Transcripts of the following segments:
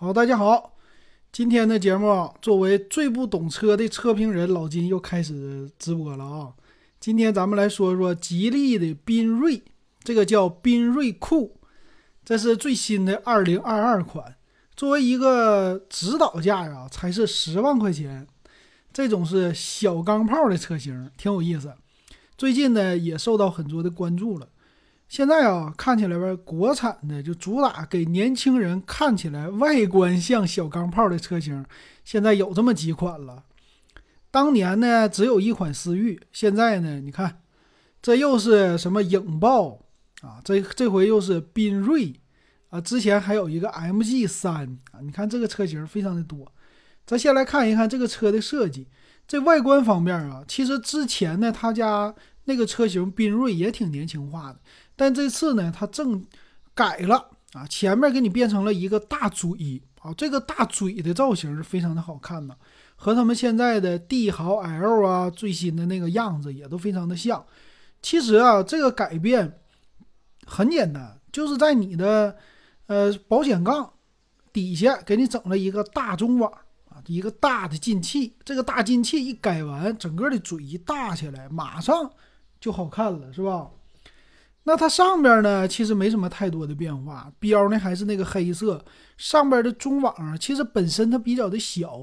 好，大家好，今天的节目作为最不懂车的车评人老金又开始直播了啊！今天咱们来说说吉利的缤瑞，这个叫缤瑞酷，这是最新的二零二二款，作为一个指导价啊，才是十万块钱，这种是小钢炮的车型，挺有意思。最近呢，也受到很多的关注了。现在啊，看起来吧，国产的就主打给年轻人看起来外观像小钢炮的车型，现在有这么几款了。当年呢，只有一款思域，现在呢，你看，这又是什么影豹啊？这这回又是缤瑞啊！之前还有一个 MG 三啊！你看这个车型非常的多。咱先来看一看这个车的设计，这外观方面啊，其实之前呢，他家那个车型缤瑞也挺年轻化的。但这次呢，它正改了啊，前面给你变成了一个大嘴啊，这个大嘴的造型是非常的好看的，和他们现在的帝豪 L 啊最新的那个样子也都非常的像。其实啊，这个改变很简单，就是在你的呃保险杠底下给你整了一个大中网啊，一个大的进气，这个大进气一改完，整个的嘴一大起来，马上就好看了，是吧？那它上边呢，其实没什么太多的变化，标呢还是那个黑色，上边的中网，其实本身它比较的小，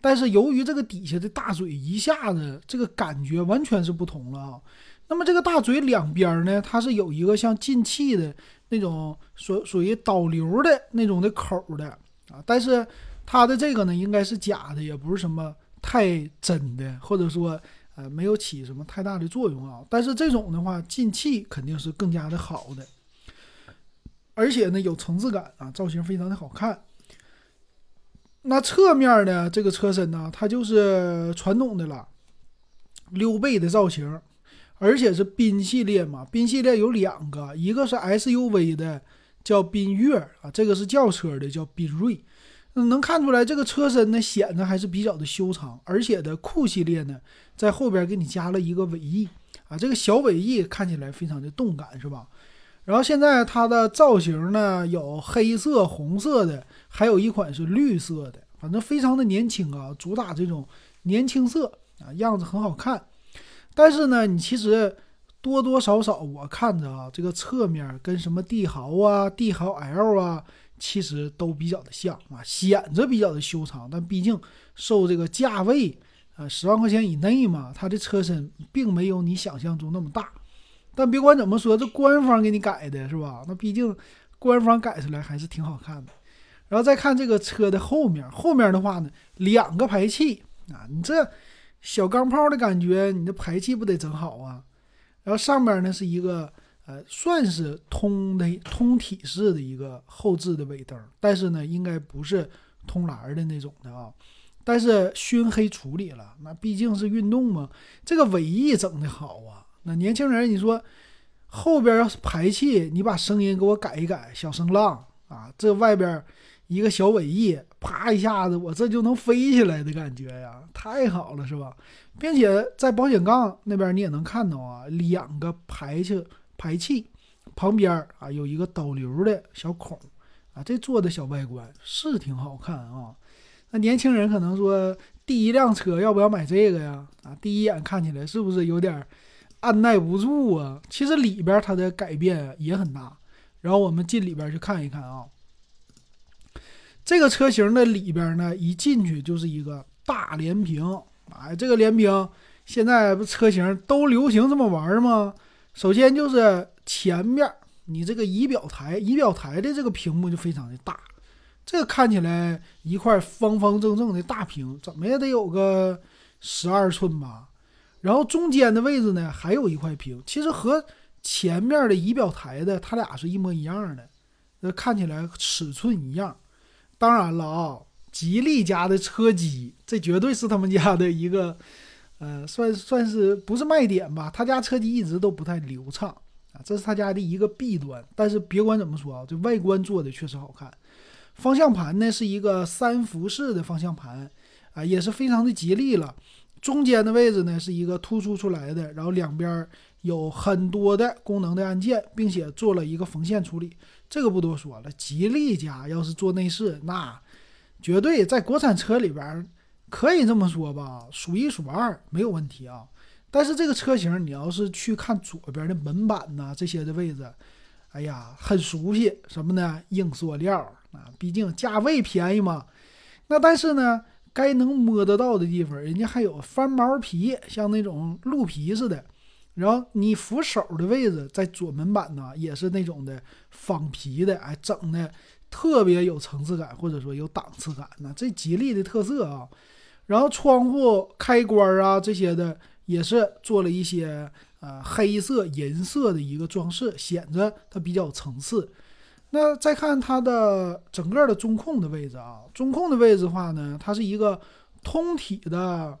但是由于这个底下的大嘴，一下子这个感觉完全是不同了啊。那么这个大嘴两边呢，它是有一个像进气的那种，属属于导流的那种的口的啊，但是它的这个呢，应该是假的，也不是什么太真的，或者说。呃，没有起什么太大的作用啊，但是这种的话进气肯定是更加的好的，而且呢有层次感啊，造型非常的好看。那侧面呢，这个车身呢，它就是传统的了，溜背的造型，而且是宾系列嘛，宾系列有两个，一个是 SUV 的叫缤越啊，这个是轿车的叫缤瑞。能看出来，这个车身呢显得还是比较的修长，而且的酷系列呢，在后边给你加了一个尾翼啊，这个小尾翼看起来非常的动感，是吧？然后现在它的造型呢有黑色、红色的，还有一款是绿色的，反正非常的年轻啊，主打这种年轻色啊，样子很好看。但是呢，你其实多多少少我看着啊，这个侧面跟什么帝豪啊、帝豪 L 啊。其实都比较的像啊，显着比较的修长，但毕竟受这个价位，啊，十万块钱以内嘛，它的车身并没有你想象中那么大。但别管怎么说，这官方给你改的是吧？那毕竟官方改出来还是挺好看的。然后再看这个车的后面，后面的话呢，两个排气啊，你这小钢炮的感觉，你的排气不得整好啊？然后上面呢是一个。呃，算是通的通体式的一个后置的尾灯，但是呢，应该不是通蓝的那种的啊。但是熏黑处理了，那毕竟是运动嘛。这个尾翼整的好啊。那年轻人，你说后边要是排气，你把声音给我改一改，小声浪啊。这外边一个小尾翼，啪一下子，我这就能飞起来的感觉呀，太好了，是吧？并且在保险杠那边你也能看到啊，两个排气。排气旁边啊有一个导流的小孔啊，这做的小外观是挺好看啊。那年轻人可能说第一辆车要不要买这个呀？啊，第一眼看起来是不是有点按耐不住啊？其实里边它的改变也很大。然后我们进里边去看一看啊。这个车型的里边呢，一进去就是一个大连屏啊。这个连屏现在不车型都流行这么玩吗？首先就是前面你这个仪表台，仪表台的这个屏幕就非常的大，这看起来一块方方正正的大屏，怎么也得有个十二寸吧。然后中间的位置呢，还有一块屏，其实和前面的仪表台的它俩是一模一样的，那看起来尺寸一样。当然了啊，吉利家的车机，这绝对是他们家的一个。呃，算算是不是卖点吧？他家车机一直都不太流畅啊，这是他家的一个弊端。但是别管怎么说啊，这外观做的确实好看。方向盘呢是一个三辐式的方向盘啊，也是非常的吉利了。中间的位置呢是一个突出出来的，然后两边有很多的功能的按键，并且做了一个缝线处理，这个不多说了。吉利家要是做内饰，那绝对在国产车里边可以这么说吧，数一数二，没有问题啊。但是这个车型，你要是去看左边的门板呐这些的位置，哎呀，很熟悉，什么呢？硬塑料啊，毕竟价位便宜嘛。那但是呢，该能摸得到的地方，人家还有翻毛皮，像那种鹿皮似的。然后你扶手的位置，在左门板呢，也是那种的仿皮的，哎，整的特别有层次感，或者说有档次感。那这吉利的特色啊。然后窗户开关啊这些的，也是做了一些呃黑色银色的一个装饰，显得它比较层次。那再看它的整个的中控的位置啊，中控的位置的话呢，它是一个通体的。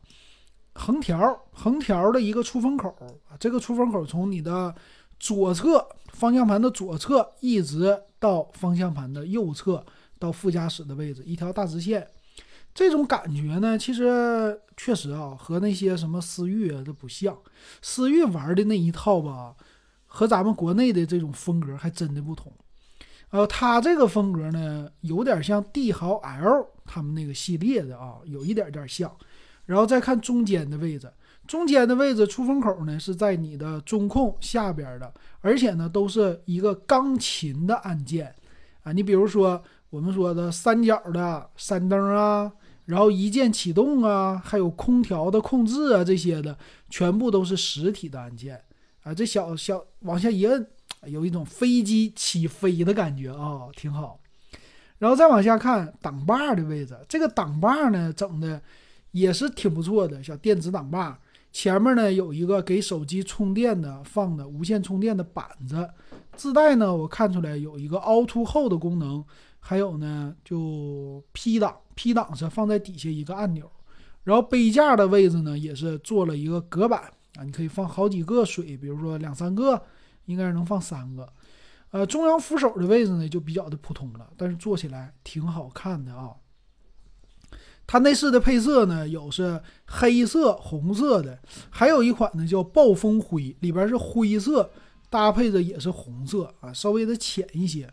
横条横条的一个出风口啊，这个出风口从你的左侧方向盘的左侧一直到方向盘的右侧到副驾驶的位置，一条大直线。这种感觉呢，其实确实啊，和那些什么思域啊都不像。思域玩的那一套吧，和咱们国内的这种风格还真的不同。呃，它这个风格呢，有点像帝豪 L 他们那个系列的啊，有一点点像。然后再看中间的位置，中间的位置出风口呢是在你的中控下边的，而且呢都是一个钢琴的按键啊。你比如说我们说的三角的山灯啊，然后一键启动啊，还有空调的控制啊这些的，全部都是实体的按键啊。这小小往下一摁，有一种飞机起飞的感觉啊，挺好。然后再往下看挡把的位置，这个挡把呢整的。也是挺不错的，小电子挡把，前面呢有一个给手机充电的放的无线充电的板子，自带呢我看出来有一个凹凸后的功能，还有呢就 P 档，P 档是放在底下一个按钮，然后杯架的位置呢也是做了一个隔板啊，你可以放好几个水，比如说两三个，应该是能放三个，呃，中央扶手的位置呢就比较的普通了，但是做起来挺好看的啊。它内饰的配色呢，有是黑色、红色的，还有一款呢叫暴风灰，里边是灰色，搭配着也是红色啊，稍微的浅一些。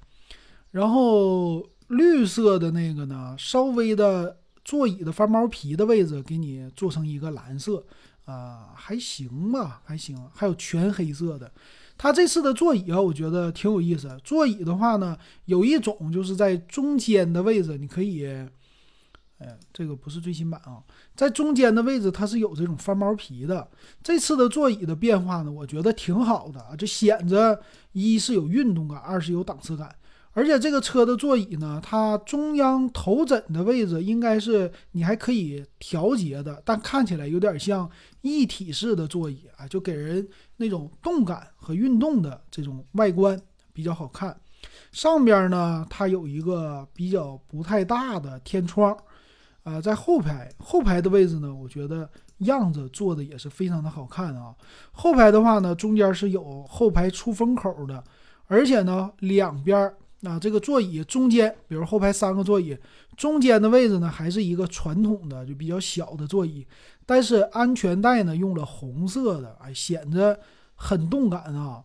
然后绿色的那个呢，稍微的座椅的翻毛皮的位置给你做成一个蓝色啊，还行吧，还行。还有全黑色的，它这次的座椅啊，我觉得挺有意思。座椅的话呢，有一种就是在中间的位置，你可以。哎，这个不是最新版啊，在中间的位置它是有这种翻毛皮的。这次的座椅的变化呢，我觉得挺好的啊，这显着一是有运动感，二是有档次感。而且这个车的座椅呢，它中央头枕的位置应该是你还可以调节的，但看起来有点像一体式的座椅啊，就给人那种动感和运动的这种外观比较好看。上边呢，它有一个比较不太大的天窗。啊，在后排后排的位置呢，我觉得样子做的也是非常的好看啊。后排的话呢，中间是有后排出风口的，而且呢，两边啊，这个座椅中间，比如后排三个座椅中间的位置呢，还是一个传统的就比较小的座椅，但是安全带呢用了红色的，哎，显得很动感啊。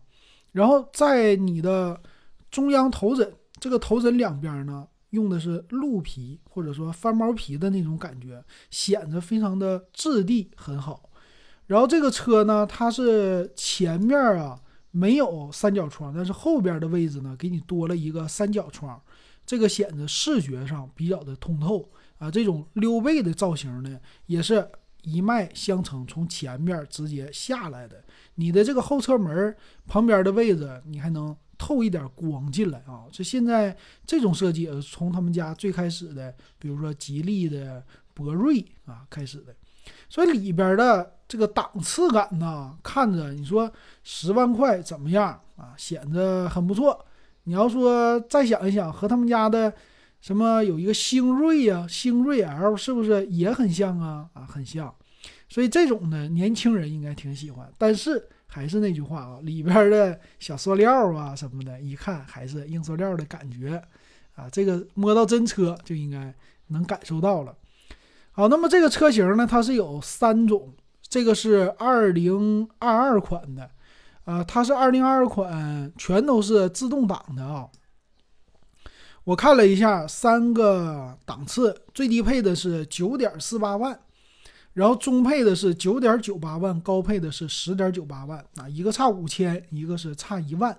然后在你的中央头枕这个头枕两边呢。用的是鹿皮或者说翻毛皮的那种感觉，显得非常的质地很好。然后这个车呢，它是前面啊没有三角窗，但是后边的位置呢给你多了一个三角窗，这个显得视觉上比较的通透啊。这种溜背的造型呢，也是一脉相承，从前面直接下来的。你的这个后车门旁边的位置，你还能。透一点光进来啊！这现在这种设计是从他们家最开始的，比如说吉利的博瑞啊开始的，所以里边的这个档次感呢，看着你说十万块怎么样啊？显得很不错。你要说再想一想，和他们家的什么有一个星锐呀，星锐 L 是不是也很像啊？啊，很像。所以这种呢，年轻人应该挺喜欢，但是。还是那句话啊，里边的小塑料啊什么的，一看还是硬塑料的感觉啊。这个摸到真车就应该能感受到了。好，那么这个车型呢，它是有三种，这个是二零二二款的，呃，它是二零二二款，全都是自动挡的啊。我看了一下，三个档次，最低配的是九点四八万，然后中配的是九点九八万，高配的是十点九八万啊，一个差五千，一个是差一万。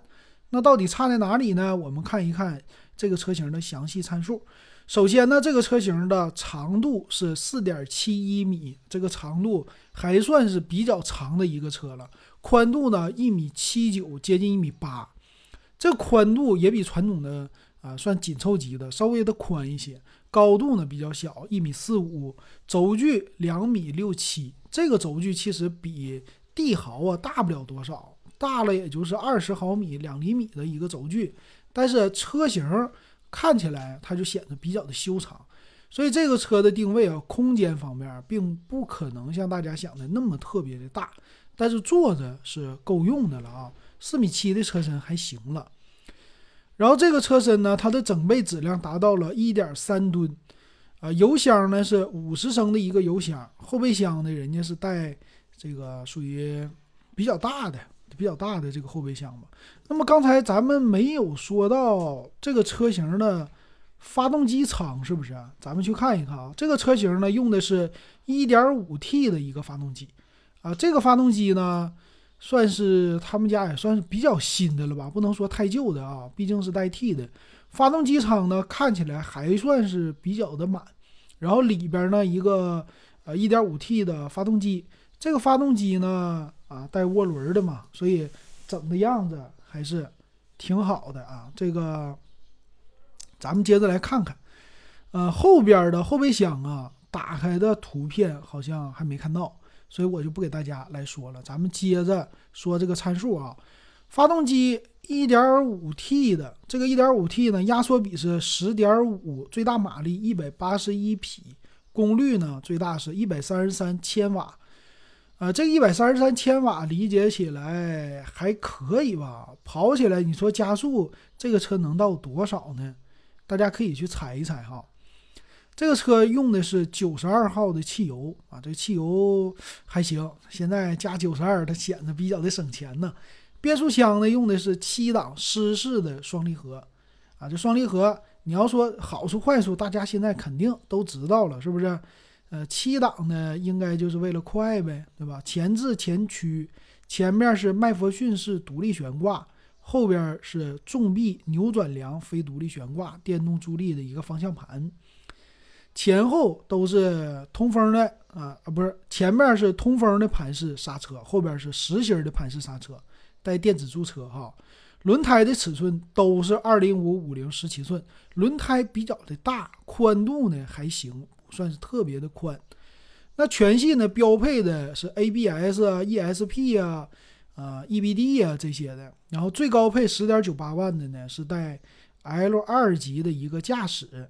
那到底差在哪里呢？我们看一看这个车型的详细参数。首先呢，这个车型的长度是四点七一米，这个长度还算是比较长的一个车了。宽度呢一米七九，接近一米八，这宽度也比传统的。啊，算紧凑级的，稍微的宽一些，高度呢比较小，一米四五，轴距两米六七，这个轴距其实比帝豪啊大不了多少，大了也就是二十毫米、两厘米的一个轴距，但是车型看起来它就显得比较的修长，所以这个车的定位啊，空间方面并不可能像大家想的那么特别的大，但是坐着是够用的了啊，四米七的车身还行了。然后这个车身呢，它的整备质量达到了一点三吨，啊，油箱呢是五十升的一个油箱，后备箱呢人家是带这个属于比较大的、比较大的这个后备箱吧。那么刚才咱们没有说到这个车型的发动机舱是不是？咱们去看一看啊，这个车型呢用的是一点五 T 的一个发动机，啊，这个发动机呢。算是他们家也算是比较新的了吧，不能说太旧的啊，毕竟是带 T 的。发动机舱呢看起来还算是比较的满，然后里边呢一个呃 1.5T 的发动机，这个发动机呢啊带涡轮的嘛，所以整的样子还是挺好的啊。这个咱们接着来看看，呃后边的后备箱啊打开的图片好像还没看到。所以我就不给大家来说了，咱们接着说这个参数啊。发动机 1.5T 的这个 1.5T 呢，压缩比是10.5，最大马力181匹，功率呢最大是133千瓦。啊，这个133千瓦理解起来还可以吧？跑起来你说加速，这个车能到多少呢？大家可以去猜一猜哈。这个车用的是九十二号的汽油啊，这汽油还行。现在加九十二，它显得比较的省钱呢。变速箱呢用的是七档湿式的双离合啊，这双离合你要说好处坏处，大家现在肯定都知道了，是不是？呃，七档呢应该就是为了快呗，对吧？前置前驱，前面是麦弗逊式独立悬挂，后边是重臂扭转梁非独立悬挂，电动助力的一个方向盘。前后都是通风的啊啊，不是前面是通风的盘式刹车，后边是实心的盘式刹车，带电子驻车哈。轮胎的尺寸都是二零五五零十七寸，轮胎比较的大，宽度呢还行，算是特别的宽。那全系呢标配的是 ABS 啊、ESP 啊、啊 EBD 啊这些的，然后最高配十点九八万的呢是带 L 二级的一个驾驶。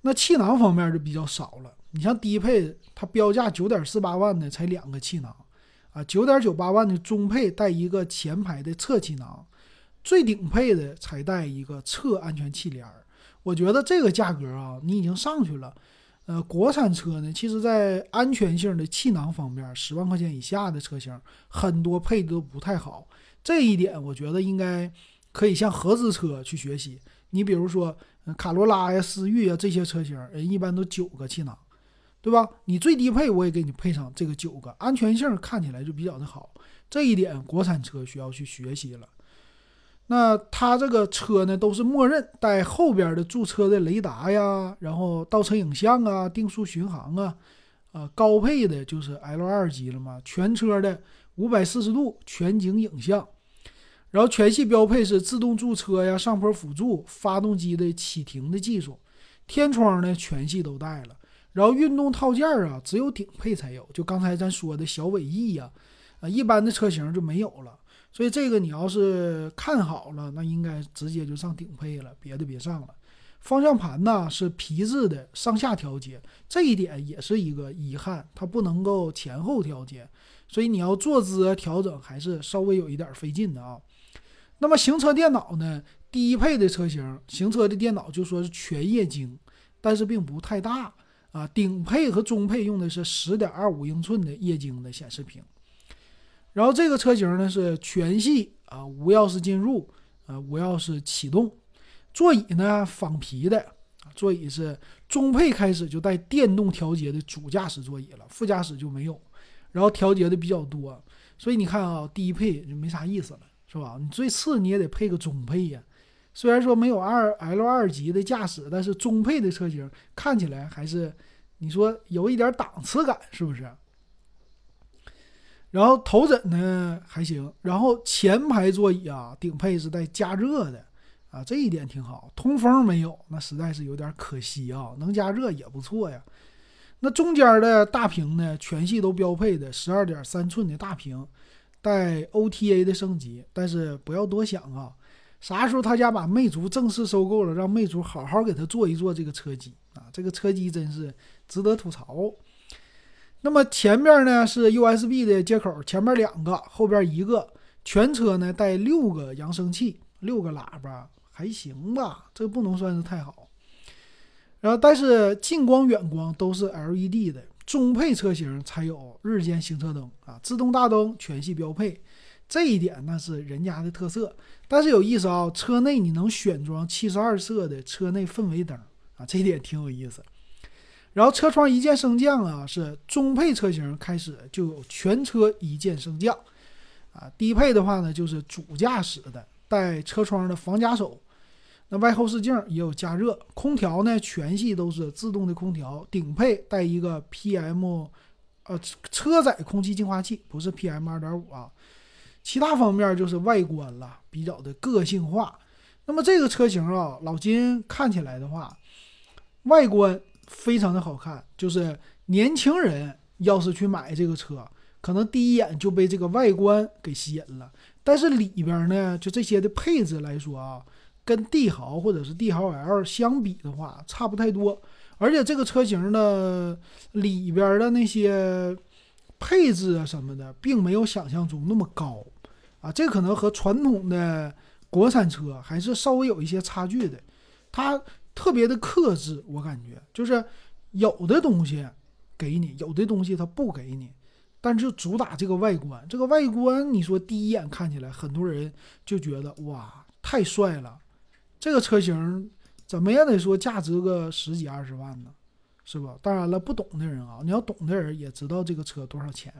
那气囊方面就比较少了，你像低配，它标价九点四八万的才两个气囊，啊，九点九八万的中配带一个前排的侧气囊，最顶配的才带一个侧安全气帘。我觉得这个价格啊，你已经上去了。呃，国产车呢，其实在安全性的气囊方面，十万块钱以下的车型很多配的都不太好，这一点我觉得应该可以向合资车去学习。你比如说。卡罗拉呀、思域啊这些车型，人一般都九个气囊，对吧？你最低配我也给你配上这个九个，安全性看起来就比较的好。这一点国产车需要去学习了。那它这个车呢，都是默认带后边的驻车的雷达呀，然后倒车影像啊、定速巡航啊，啊，高配的就是 L 二级了嘛，全车的五百四十度全景影像。然后全系标配是自动驻车呀、上坡辅助、发动机的启停的技术，天窗呢全系都带了。然后运动套件啊，只有顶配才有，就刚才咱说的小尾翼呀，啊，一般的车型就没有了。所以这个你要是看好了，那应该直接就上顶配了，别的别上了。方向盘呢是皮质的，上下调节，这一点也是一个遗憾，它不能够前后调节，所以你要坐姿调整还是稍微有一点费劲的啊。那么行车电脑呢？低配的车型行车的电脑就说是全液晶，但是并不太大啊。顶配和中配用的是十点二五英寸的液晶的显示屏。然后这个车型呢是全系啊无钥匙进入，呃无钥匙启动，座椅呢仿皮的，座椅是中配开始就带电动调节的主驾驶座椅了，副驾驶就没有，然后调节的比较多，所以你看啊，低配就没啥意思了，是吧？你最次你也得配个中配呀。虽然说没有二 L 二级的驾驶，但是中配的车型看起来还是，你说有一点档次感，是不是？然后头枕呢还行，然后前排座椅啊顶配是带加热的啊，这一点挺好。通风没有，那实在是有点可惜啊。能加热也不错呀。那中间的大屏呢，全系都标配的十二点三寸的大屏，带 OTA 的升级，但是不要多想啊。啥时候他家把魅族正式收购了，让魅族好好给他做一做这个车机啊！这个车机真是值得吐槽。那么前面呢是 USB 的接口，前面两个，后边一个，全车呢带六个扬声器，六个喇叭，还行吧，这不能算是太好。然后但是近光远光都是 LED 的，中配车型才有日间行车灯啊，自动大灯全系标配。这一点那是人家的特色，但是有意思啊，车内你能选装七十二色的车内氛围灯啊，这一点挺有意思。然后车窗一键升降啊，是中配车型开始就有全车一键升降啊，低配的话呢就是主驾驶的带车窗的防夹手，那外后视镜也有加热，空调呢全系都是自动的空调，顶配带一个 PM，呃车载空气净化器，不是 PM 二点五啊。其他方面就是外观了，比较的个性化。那么这个车型啊，老金看起来的话，外观非常的好看。就是年轻人要是去买这个车，可能第一眼就被这个外观给吸引了。但是里边呢，就这些的配置来说啊，跟帝豪或者是帝豪 L 相比的话，差不太多。而且这个车型的里边的那些配置啊什么的，并没有想象中那么高。啊，这可能和传统的国产车还是稍微有一些差距的，它特别的克制，我感觉就是有的东西给你，有的东西它不给你，但就主打这个外观，这个外观你说第一眼看起来，很多人就觉得哇，太帅了，这个车型怎么也得说价值个十几二十万呢，是吧？当然了，不懂的人啊，你要懂的人也知道这个车多少钱，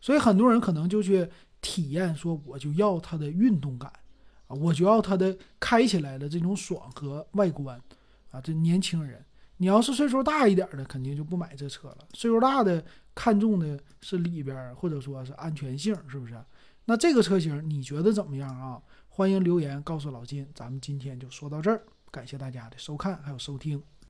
所以很多人可能就去。体验说我就要它的运动感我觉得它的开起来的这种爽和外观啊。这年轻人，你要是岁数大一点的，肯定就不买这车了。岁数大的看中的是里边或者说是安全性，是不是？那这个车型你觉得怎么样啊？欢迎留言告诉老金。咱们今天就说到这儿，感谢大家的收看还有收听。